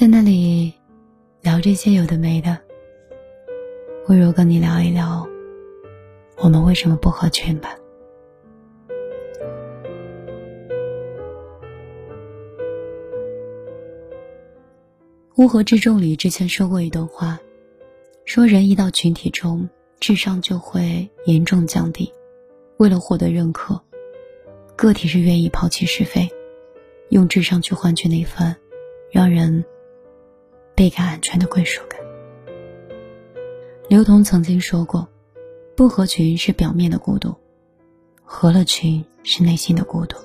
在那里聊这些有的没的，不如跟你聊一聊我们为什么不合群吧。乌合之众里之前说过一段话，说人一到群体中，智商就会严重降低。为了获得认可，个体是愿意抛弃是非，用智商去换取那份让人倍感安全的归属感。刘同曾经说过：“不合群是表面的孤独，合了群是内心的孤独。”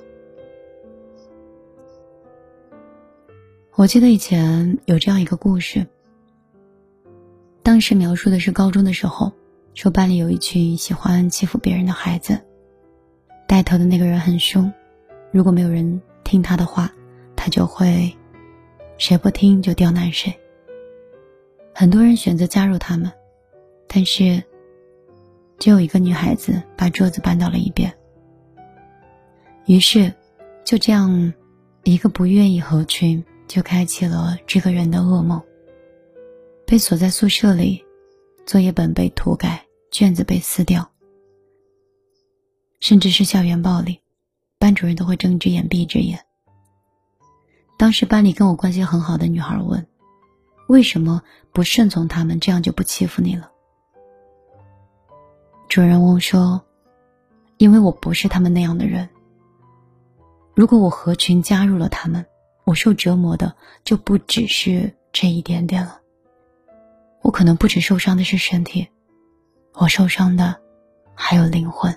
我记得以前有这样一个故事，当时描述的是高中的时候，说班里有一群喜欢欺负别人的孩子，带头的那个人很凶，如果没有人听他的话，他就会谁不听就刁难谁。很多人选择加入他们，但是只有一个女孩子把桌子搬到了一边。于是，就这样，一个不愿意合群。就开启了这个人的噩梦。被锁在宿舍里，作业本被涂改，卷子被撕掉，甚至是校园暴力，班主任都会睁一只眼闭一只眼。当时班里跟我关系很好的女孩问：“为什么不顺从他们，这样就不欺负你了？”主人翁说：“因为我不是他们那样的人。如果我合群加入了他们。”我受折磨的就不只是这一点点了。我可能不止受伤的是身体，我受伤的还有灵魂。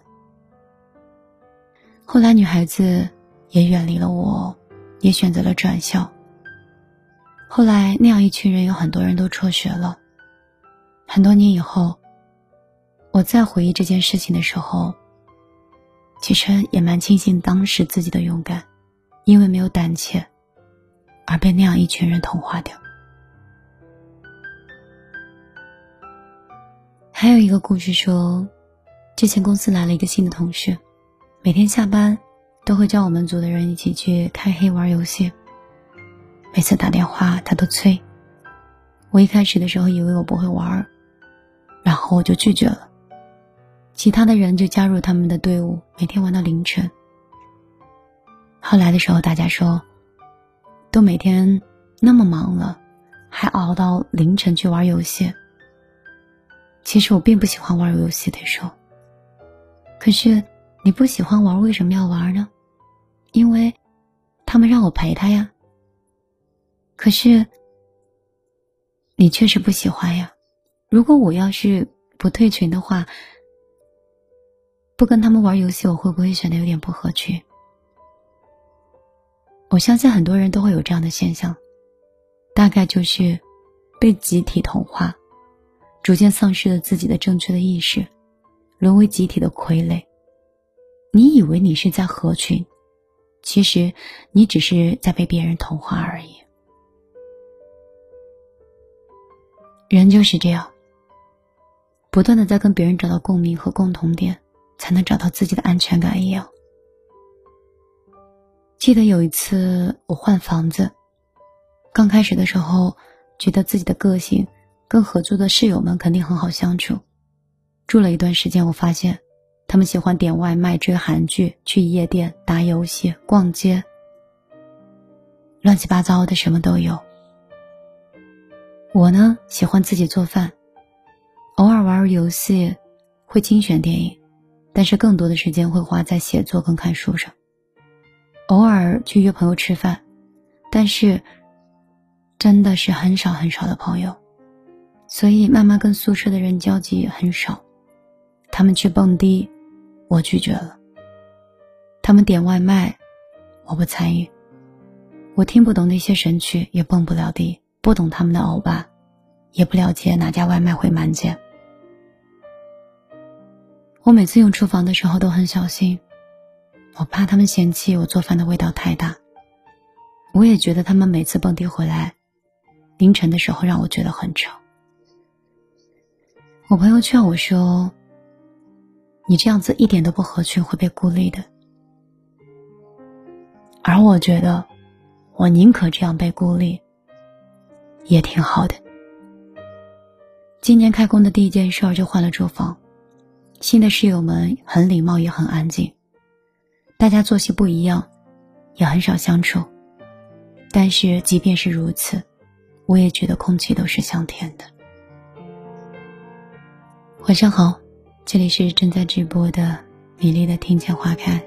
后来女孩子也远离了我，也选择了转校。后来那样一群人有很多人都辍学了。很多年以后，我再回忆这件事情的时候，其实也蛮庆幸当时自己的勇敢，因为没有胆怯。而被那样一群人同化掉。还有一个故事说，之前公司来了一个新的同事，每天下班都会叫我们组的人一起去开黑玩游戏。每次打电话他都催，我一开始的时候以为我不会玩，然后我就拒绝了。其他的人就加入他们的队伍，每天玩到凌晨。后来的时候，大家说。都每天那么忙了，还熬到凌晨去玩游戏。其实我并不喜欢玩游戏的时候。可是你不喜欢玩，为什么要玩呢？因为他们让我陪他呀。可是你确实不喜欢呀。如果我要是不退群的话，不跟他们玩游戏，我会不会显得有点不合群？我相信很多人都会有这样的现象，大概就是被集体同化，逐渐丧失了自己的正确的意识，沦为集体的傀儡。你以为你是在合群，其实你只是在被别人同化而已。人就是这样，不断的在跟别人找到共鸣和共同点，才能找到自己的安全感一样。记得有一次我换房子，刚开始的时候，觉得自己的个性跟合租的室友们肯定很好相处。住了一段时间，我发现他们喜欢点外卖、追韩剧、去夜店、打游戏、逛街，乱七八糟的什么都有。我呢，喜欢自己做饭，偶尔玩游戏，会精选电影，但是更多的时间会花在写作跟看书上。偶尔去约朋友吃饭，但是真的是很少很少的朋友，所以慢慢跟宿舍的人交集也很少。他们去蹦迪，我拒绝了；他们点外卖，我不参与。我听不懂那些神曲，也蹦不了迪，不懂他们的欧巴，也不了解哪家外卖会满减。我每次用厨房的时候都很小心。我怕他们嫌弃我做饭的味道太大，我也觉得他们每次蹦迪回来，凌晨的时候让我觉得很吵。我朋友劝我说：“你这样子一点都不合群，会被孤立的。”而我觉得，我宁可这样被孤立，也挺好的。今年开工的第一件事儿就换了住房，新的室友们很礼貌也很安静，大家作息不一样，也很少相处。但是即便是如此，我也觉得空气都是香甜的。晚上好，这里是正在直播的米粒的听见花开，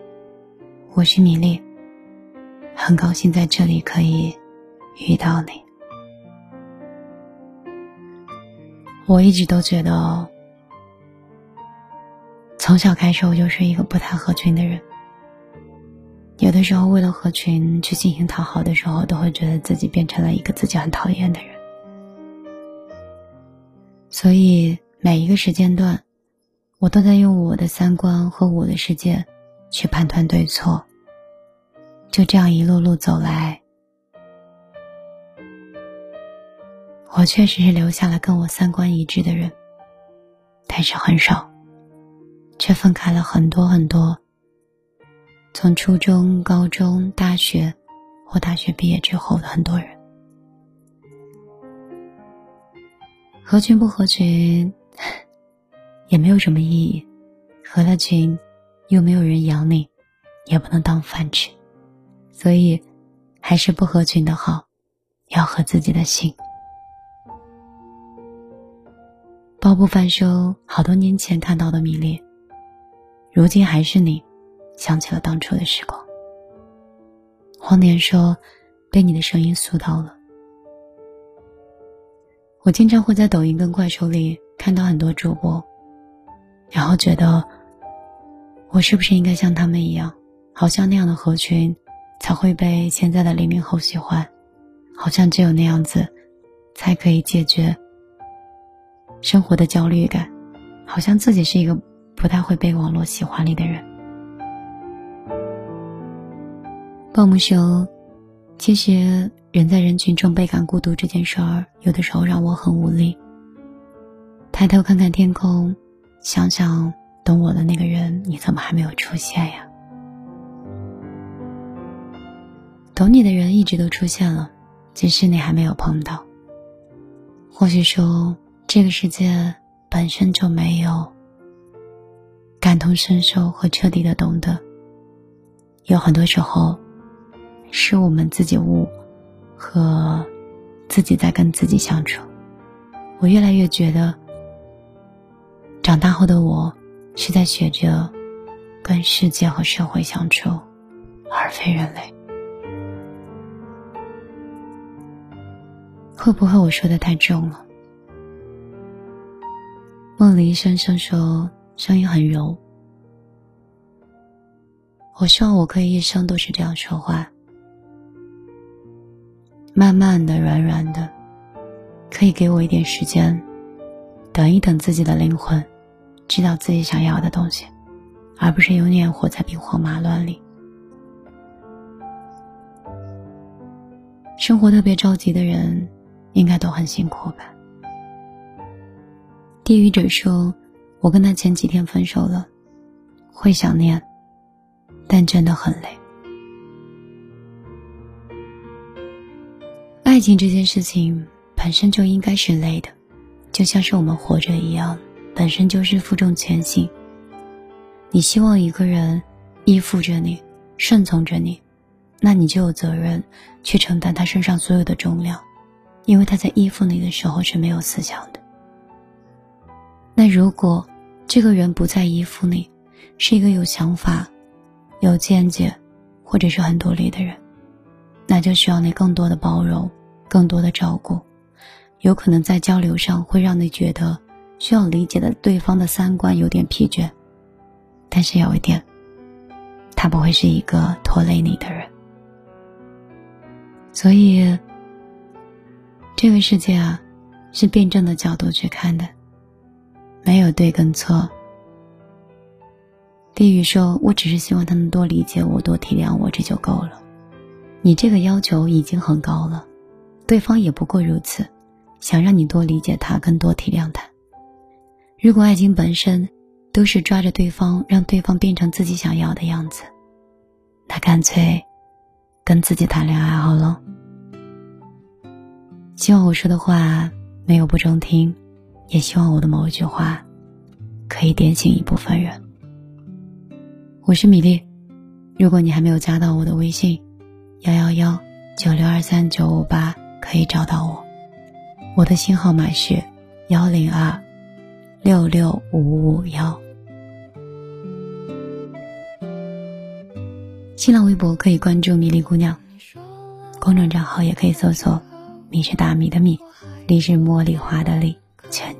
我是米粒，很高兴在这里可以遇到你。我一直都觉得，从小开始我就是一个不太合群的人。有的时候为了合群去进行讨好的时候，都会觉得自己变成了一个自己很讨厌的人。所以每一个时间段，我都在用我的三观和我的世界去判断对错。就这样一路路走来。我确实是留下了跟我三观一致的人，但是很少，却分开了很多很多。从初中、高中、大学，或大学毕业之后的很多人，合群不合群，也没有什么意义。合了群，又没有人养你，也不能当饭吃，所以，还是不合群的好，要合自己的心。包不翻收好多年前看到的迷恋，如今还是你，想起了当初的时光。黄年说：“被你的声音塑到了。”我经常会在抖音跟快手里看到很多主播，然后觉得，我是不是应该像他们一样，好像那样的合群，才会被现在的零零后喜欢，好像只有那样子，才可以解决。生活的焦虑感，好像自己是一个不太会被网络喜欢你的人。鲍木说：“其实人在人群中倍感孤独这件事儿，有的时候让我很无力。抬头看看天空，想想懂我的那个人，你怎么还没有出现呀？懂你的人一直都出现了，只是你还没有碰到。或许说。”这个世界本身就没有感同身受和彻底的懂得，有很多时候是我们自己悟和自己在跟自己相处。我越来越觉得，长大后的我是在学着跟世界和社会相处，而非人类。会不会我说的太重了？梦里先生说：“声音很柔。”我希望我可以一生都是这样说话，慢慢的、软软的，可以给我一点时间，等一等自己的灵魂，知道自己想要的东西，而不是永远活在兵荒马乱里。生活特别着急的人，应该都很辛苦吧。地狱者说：“我跟他前几天分手了，会想念，但真的很累。爱情这件事情本身就应该是累的，就像是我们活着一样，本身就是负重前行。你希望一个人依附着你，顺从着你，那你就有责任去承担他身上所有的重量，因为他在依附你的时候是没有思想的。”那如果这个人不再依附你，是一个有想法、有见解，或者是很独立的人，那就需要你更多的包容、更多的照顾。有可能在交流上会让你觉得需要理解的对方的三观有点疲倦，但是有一点，他不会是一个拖累你的人。所以，这个世界啊，是辩证的角度去看的。没有对跟错。地狱说：“我只是希望他能多理解我，多体谅我，这就够了。你这个要求已经很高了，对方也不过如此，想让你多理解他，更多体谅他。如果爱情本身都是抓着对方，让对方变成自己想要的样子，那干脆跟自己谈恋爱好了。希望我说的话没有不中听，也希望我的某一句话可以点醒一部分人。我是米粒，如果你还没有加到我的微信，幺幺幺九六二三九五八，可以找到我。我的新号码是幺零二六六五五幺。新浪微博可以关注米粒姑娘，公众账号也可以搜索“米是大米的米，粒是茉莉花的粒”，